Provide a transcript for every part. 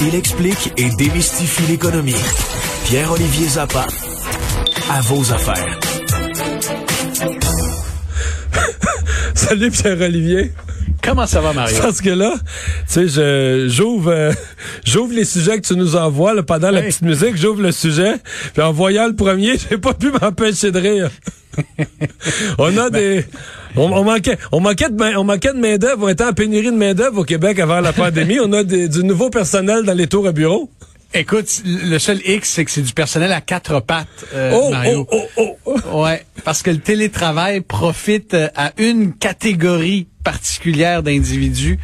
Il explique et démystifie l'économie. Pierre-Olivier Zappa, à vos affaires. Salut Pierre-Olivier. Comment ça va, Mario? Parce que là, tu sais, je- j'ouvre euh, j'ouvre les sujets que tu nous envoies là, pendant la petite musique, j'ouvre le sujet, puis en voyant le premier, j'ai pas pu m'empêcher de rire. On a des on, on manquait on manquait de main, on manquait de main d'œuvre, on était en pénurie de main d'œuvre au Québec avant la pandémie, on a des- du nouveau personnel dans les tours à bureau. Écoute, le seul X, c'est que c'est du personnel à quatre pattes, euh, Oh, Mario. oh, oh, oh. Ouais, parce que le télétravail profite euh, à une catégorie particulière d'individus,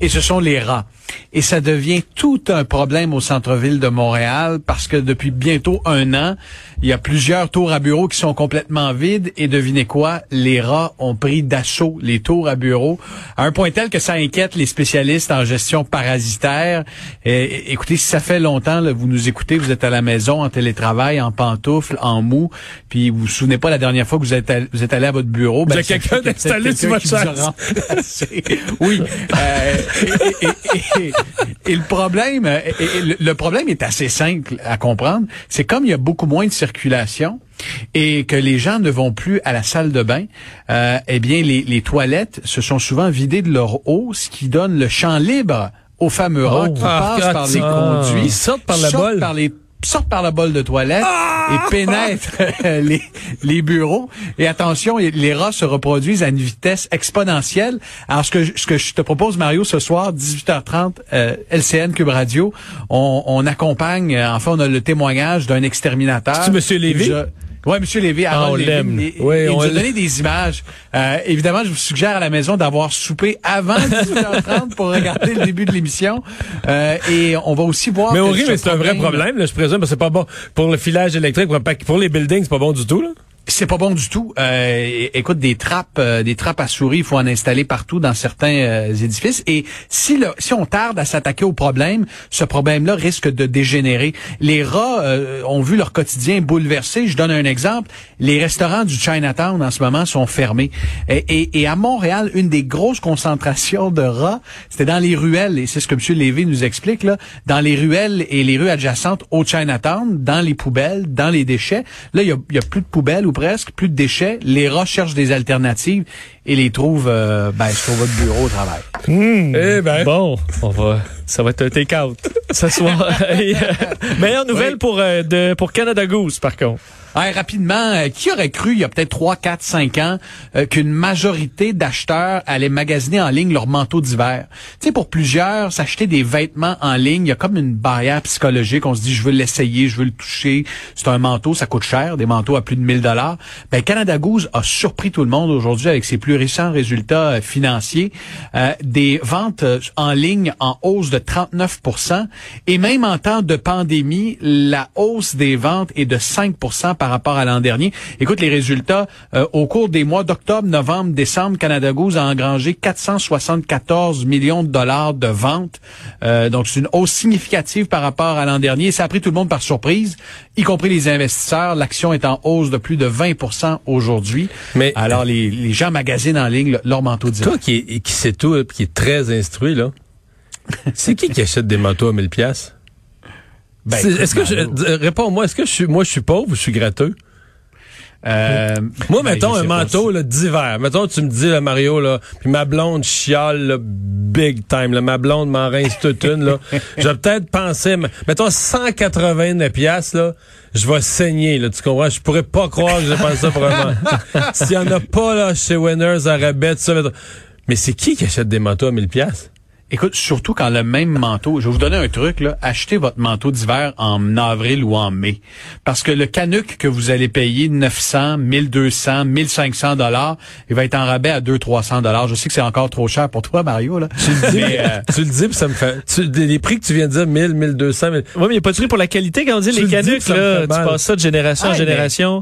et ce sont les rats. Et ça devient tout un problème au centre-ville de Montréal, parce que depuis bientôt un an, il y a plusieurs tours à bureaux qui sont complètement vides, et devinez quoi, les rats ont pris d'assaut les tours à bureaux, à un point tel que ça inquiète les spécialistes en gestion parasitaire. Et, écoutez, si ça fait longtemps, là, vous nous écoutez, vous êtes à la maison, en télétravail, en pantoufles, en mou, puis vous vous souvenez pas la dernière fois que vous êtes, allé- vous êtes allé à votre bureau. Ça quelqu'un peut-être sur votre chaise. oui. Euh, et, et- et- et le problème, euh, le- problème est assez simple à comprendre. C'est comme il y a beaucoup moins de circulation et que les gens ne vont plus à la salle de bain, euh, eh bien, les, les toilettes se sont souvent vidées de leur eau, ce qui donne le champ libre aux fameux rats Oh. qui Ah, passent par les ah. conduits. Ils sortent par la bolle. par les sortent par la bolle de toilette et pénètrent euh, les, les bureaux. Et attention, les rats se reproduisent à une vitesse exponentielle. Alors, ce que, je- ce que je te propose, Mario, ce soir, 18h30, euh, LCN Cube Radio, on, on accompagne, euh, enfin, on a le témoignage d'un exterminateur. C'est-tu Monsieur Lévy? Ah, Harold on Lévy, l'aime. il- Oui, il on nous a l'aime. donné des images. Euh, évidemment, je vous suggère à la maison d'avoir soupé avant 18h30 pour regarder le début de l'émission. Euh, et on va aussi voir. Mais on rit, mais c'est un vrai problème, là, je présume, parce que c'est pas bon pour le filage électrique, pour les buildings, c'est pas bon du tout, là. C'est pas bon du tout. Euh, écoute, des trappes, euh, des trappes à souris, il faut en installer partout dans certains euh, édifices. Et si le, si on tarde à s'attaquer au problème, ce problème-là risque de dégénérer. Les rats euh, ont vu leur quotidien bouleversé. Je donne un exemple. Les restaurants du Chinatown en ce moment sont fermés. Et, et- et à Montréal, une des grosses concentrations de rats, c'était dans les ruelles. Et c'est ce que M. Lévy nous explique là, dans les ruelles et les rues adjacentes au Chinatown, dans les poubelles, dans les déchets. Là, il y a, y a plus de poubelles ou presque, plus de déchets. Les rats cherchent des alternatives et les trouvent euh, ben, sur votre bureau au travail. Eh ben. Bon, on va, ça va être un take-out ce soir. Meilleure nouvelle Oui. pour, euh, de, pour Canada Goose, par contre. Hey, rapidement, euh, qui aurait cru il y a peut-être 3, 4, 5 ans euh, qu'une majorité d'acheteurs allaient magasiner en ligne leurs manteaux d'hiver? Tu sais, pour plusieurs, s'acheter des vêtements en ligne, il y a comme une barrière psychologique. On se dit, je veux l'essayer, je veux le toucher. C'est un manteau, ça coûte cher, des manteaux à plus de 1000 dollars. Ben, Canada Goose a surpris tout le monde aujourd'hui avec ses plus récents résultats euh, financiers. Euh, des ventes euh, en ligne en hausse de 39% et même en temps de pandémie, la hausse des ventes est de 5% par rapport à l'an dernier. Écoute, les résultats, euh, au cours des mois d'octobre, novembre, décembre, Canada Goose a engrangé 474 millions de dollars de ventes. Euh, donc, c'est une hausse significative par rapport à l'an dernier. Ça a pris tout le monde par surprise, y compris les investisseurs. L'action est en hausse de plus de 20% aujourd'hui. Mais- Alors, les, les gens magasinent en ligne le- leur manteau d'hiver. Toi qui, qui sait tout, qui est très instruit, là. C'est qui qui achète des manteaux à 1000 pièces? Ben, Est-ce que je, euh, réponds-moi, est-ce que je suis, moi, je suis pauvre ou je suis gratteux? euh, Moi, ben, mettons un manteau d'hiver. Mettons, tu me dis, là, Mario, là, puis ma blonde chiale, là, big time. Là, ma blonde m'en rince toute une. Là. Je vais peut-être penser, mettons 189 piastres, là, je vais saigner. Là, tu comprends? Je pourrais pas croire que j'ai pensé ça vraiment. S'il y en a pas là, chez Winners, à rabais, tout ça. mettons- Mais c'est qui qui achète des manteaux à 1000 piastres? Écoute, surtout quand le même manteau, je vais vous donner un truc, là, achetez votre manteau d'hiver en avril ou en mai. Parce que le canuc que vous allez payer 900, 1200, 1500 dollars, il va être en rabais à 200, 300 dollars. Je sais que c'est encore trop cher pour toi, Mario, là. Tu le dis, Mais, euh, tu le dis, puis ça me fait. Tu, les prix que tu viens de dire, 1000, 1200, 1000. Oui, mais il n'y a pas de prix pour la qualité quand on dit Tu les le dis, là. Tu passes ça de génération en Ah, mais- génération.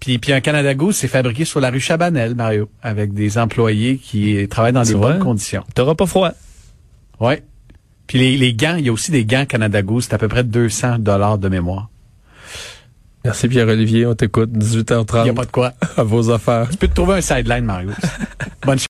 Puis, puis un Canada Goose, c'est fabriqué sur la rue Chabanel, Mario, avec des employés qui travaillent dans des bonnes conditions. T'auras pas froid. Ouais. Puis les, les gants, il y a aussi des gants Canada Goose, c'est à peu près 200 dollars de mémoire. Merci Pierre-Olivier, on t'écoute, Il n'y a 18h30 pas de quoi. à vos affaires. Tu peux te trouver un sideline, Mario. Bonne